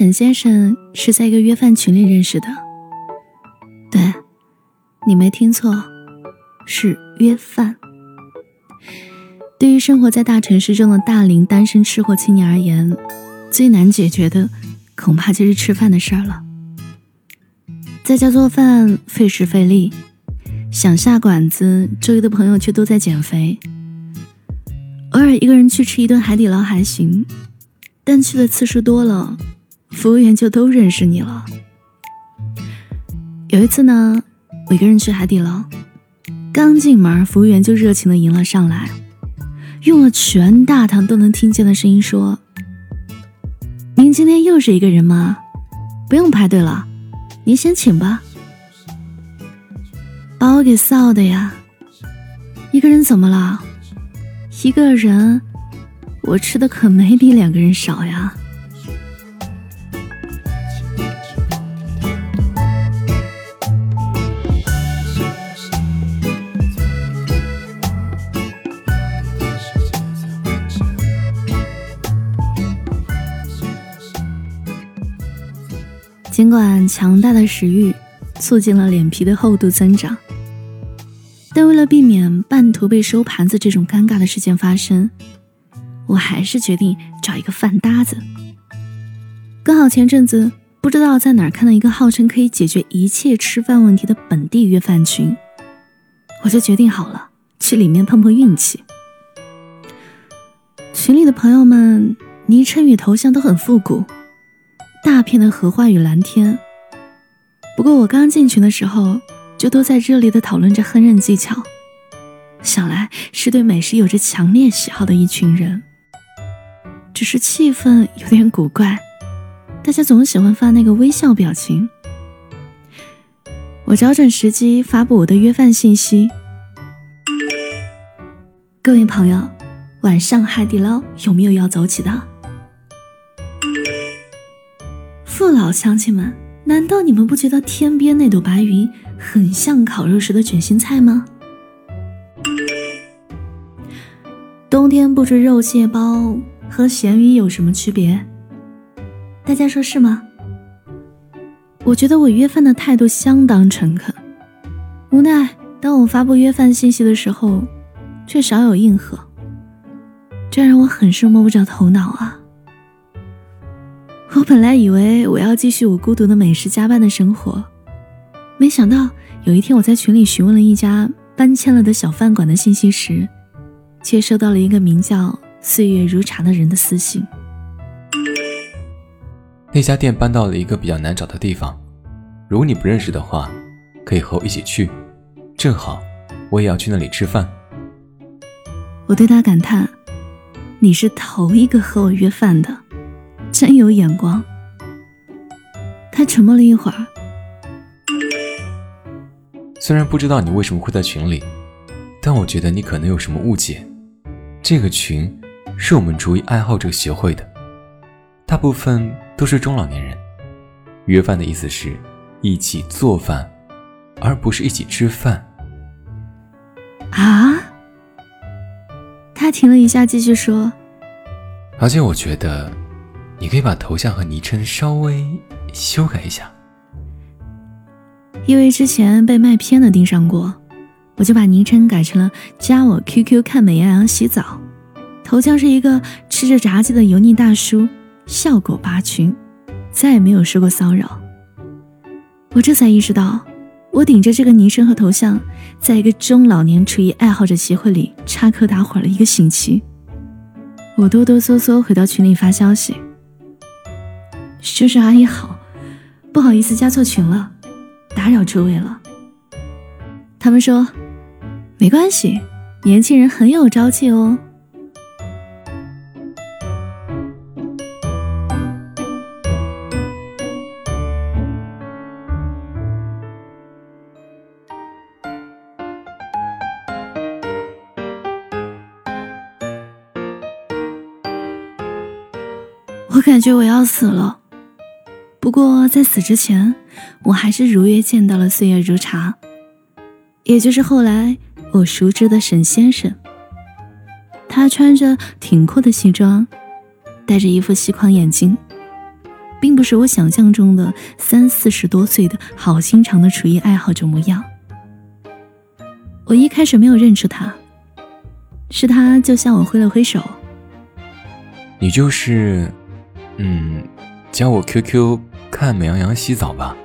沈先生是在一个约饭群里认识的。对，你没听错，是约饭。对于生活在大城市中的大龄单身吃货青年而言，最难解决的恐怕就是吃饭的事儿了。在家做饭费时费力，想下馆子，周围的朋友却都在减肥。偶尔一个人去吃一顿海底捞还行，但去的次数多了，服务员就都认识你了。有一次呢，我一个人去海底捞，刚进门，服务员就热情的迎了上来，用了全大堂都能听见的声音说：“您今天又是一个人吗？不用排队了，您先请吧。”把我给臊的呀！一个人怎么了？一个人，我吃的可没比两个人少呀。尽管强大的食欲促进了脸皮的厚度增长。但为了避免半途被收盘子这种尴尬的事件发生，我还是决定找一个饭搭子。刚好前阵子不知道在哪儿看到一个号称可以解决一切吃饭问题的本地约饭群，我就决定好了去里面碰碰运气。群里的朋友们昵称与头像都很复古，大片的荷花与蓝天。不过我刚进群的时候。就都在热烈的讨论着烹饪技巧，想来是对美食有着强烈喜好的一群人。只是气氛有点古怪，大家总喜欢发那个微笑表情。我找准时机发布我的约饭信息：各位朋友，晚上海底捞有没有要走起的？老乡亲们，难道你们不觉得天边那朵白云？很像烤肉时的卷心菜吗？冬天不吃肉蟹包和咸鱼有什么区别？大家说是吗？我觉得我约饭的态度相当诚恳，无奈当我发布约饭信息的时候，却少有应和，这让我很是摸不着头脑啊！我本来以为我要继续我孤独的美食加班的生活。没想到有一天，我在群里询问了一家搬迁了的小饭馆的信息时，却收到了一个名叫“岁月如茶”的人的私信。那家店搬到了一个比较难找的地方，如果你不认识的话，可以和我一起去，正好我也要去那里吃饭。我对他感叹：“你是头一个和我约饭的，真有眼光。”他沉默了一会儿。虽然不知道你为什么会在群里，但我觉得你可能有什么误解。这个群是我们厨艺爱好者协会的，大部分都是中老年人。约饭的意思是一起做饭，而不是一起吃饭。啊？他停了一下，继续说。而且我觉得，你可以把头像和昵称稍微修改一下。因为之前被卖偏的盯上过，我就把昵称改成了加我 QQ 看美羊羊洗澡，头像是一个吃着炸鸡的油腻大叔，效果拔群，再也没有受过骚扰。我这才意识到，我顶着这个昵称和头像，在一个中老年厨艺爱好者协会里插科打诨了一个星期。我哆哆嗦嗦回到群里发消息：“叔叔阿姨好，不好意思加错群了。”打扰诸位了。他们说，没关系，年轻人很有朝气哦。我感觉我要死了。不过在死之前，我还是如约见到了岁月如茶，也就是后来我熟知的沈先生。他穿着挺阔的西装，戴着一副细框眼镜，并不是我想象中的三四十多岁的好心肠的厨艺爱好者模样。我一开始没有认出他，是他就向我挥了挥手。你就是，嗯，加我 QQ 看美羊羊洗澡吧。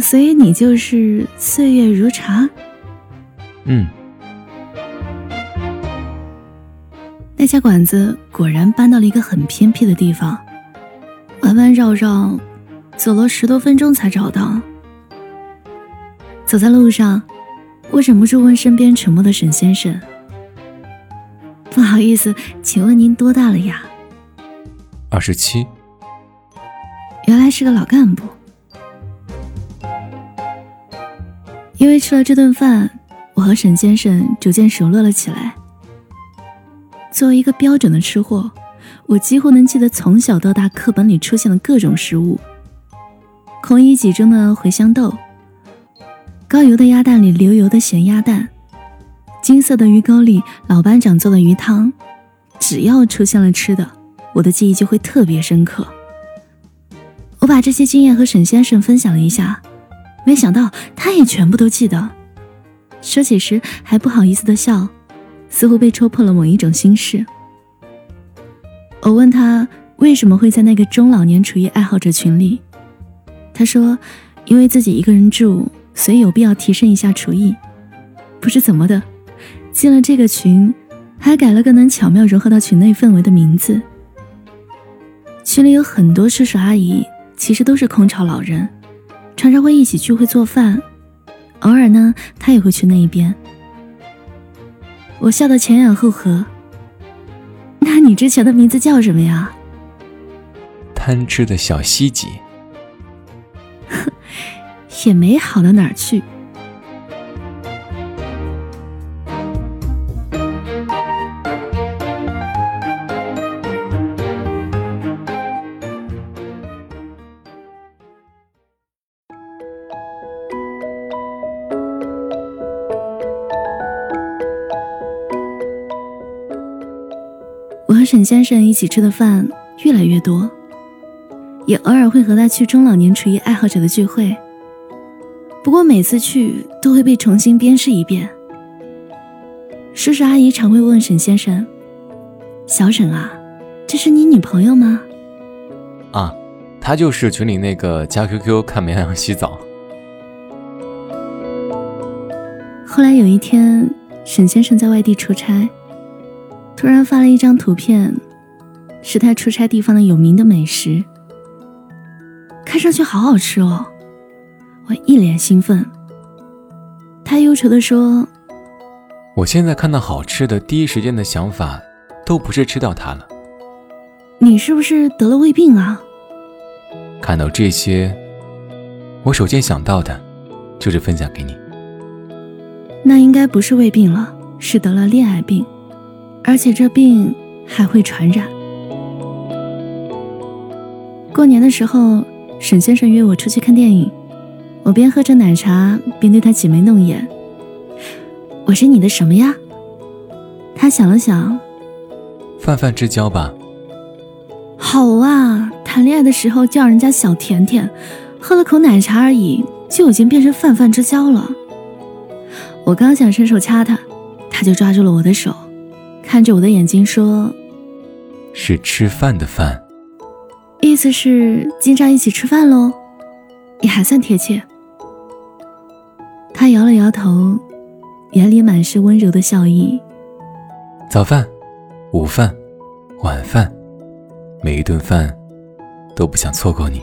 所以你就是岁月如茶。嗯。那家馆子果然搬到了一个很偏僻的地方，弯弯绕绕，走了十多分钟才找到。走在路上，我忍不住问身边沉默的沈先生：“不好意思，请问您多大了呀？”“二十七。”原来是个老干部。因为吃了这顿饭，我和沈先生逐渐熟络了起来。作为一个标准的吃货，我几乎能记得从小到大课本里出现的各种食物：孔乙己中的茴香豆，高油的鸭蛋里流油的咸鸭蛋，金色的鱼钩里老班长做的鱼汤。只要出现了吃的，我的记忆就会特别深刻。我把这些经验和沈先生分享了一下，没想到他也全部都记得。说起时还不好意思的笑。似乎被戳破了某一种心事。我问他为什么会在那个中老年厨艺爱好者群里，他说：“因为自己一个人住，所以有必要提升一下厨艺。”不知怎么的，进了这个群，还改了个能巧妙融合到群内氛围的名字。群里有很多叔叔阿姨，其实都是空巢老人，常常会一起聚会做饭，偶尔呢，他也会去那一边。我笑得前仰后合。那你之前的名字叫什么呀？贪吃的小西吉。也没好到哪儿去。沈先生一起吃的饭越来越多，也偶尔会和他去中老年厨艺爱好者的聚会。不过每次去都会被重新鞭尸一遍。叔叔阿姨常会问沈先生：“小沈啊，这是你女朋友吗？”“啊，她就是群里那个加 QQ 看绵羊洗澡。”后来有一天，沈先生在外地出差。突然发了一张图片，是他出差地方的有名的美食，看上去好好吃哦。我一脸兴奋。他忧愁地说：“我现在看到好吃的，第一时间的想法都不是吃到它了。你是不是得了胃病啊？”看到这些，我首先想到的，就是分享给你。那应该不是胃病了，是得了恋爱病。而且这病还会传染。过年的时候，沈先生约我出去看电影，我边喝着奶茶边对他挤眉弄眼。我是你的什么呀？他想了想，泛泛之交吧。好啊，谈恋爱的时候叫人家小甜甜，喝了口奶茶而已，就已经变成泛泛之交了。我刚想伸手掐他，他就抓住了我的手。看着我的眼睛说：“是吃饭的饭，意思是经常一起吃饭喽，也还算贴切。”他摇了摇头，眼里满是温柔的笑意。早饭、午饭、晚饭，每一顿饭都不想错过你。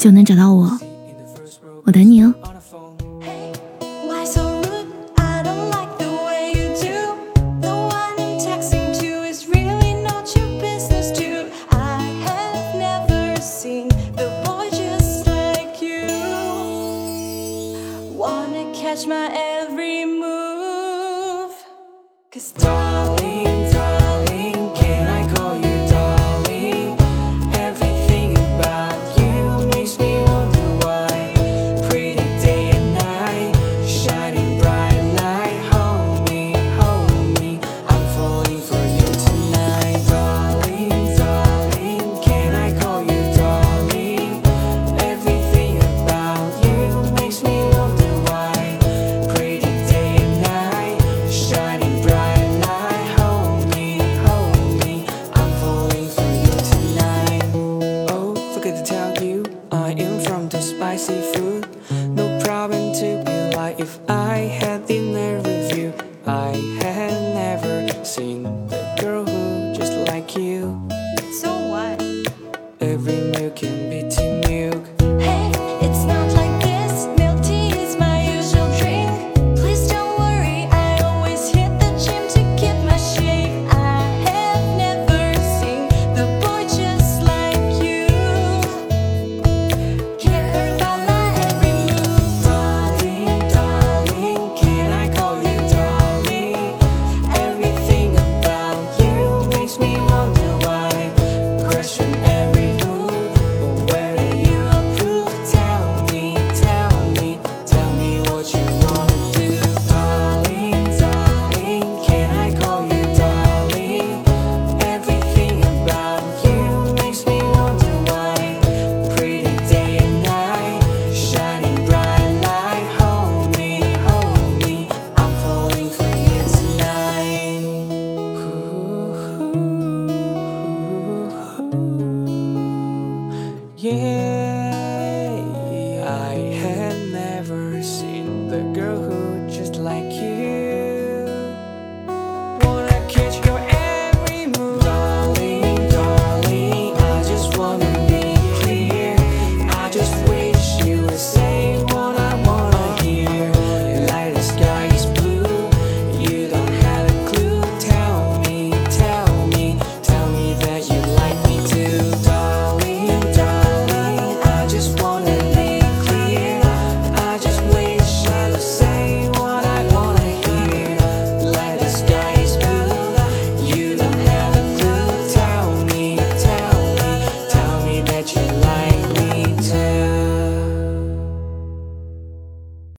就能找到我。我等你哦。from the spicy food. No problem to be like if I had the yeah.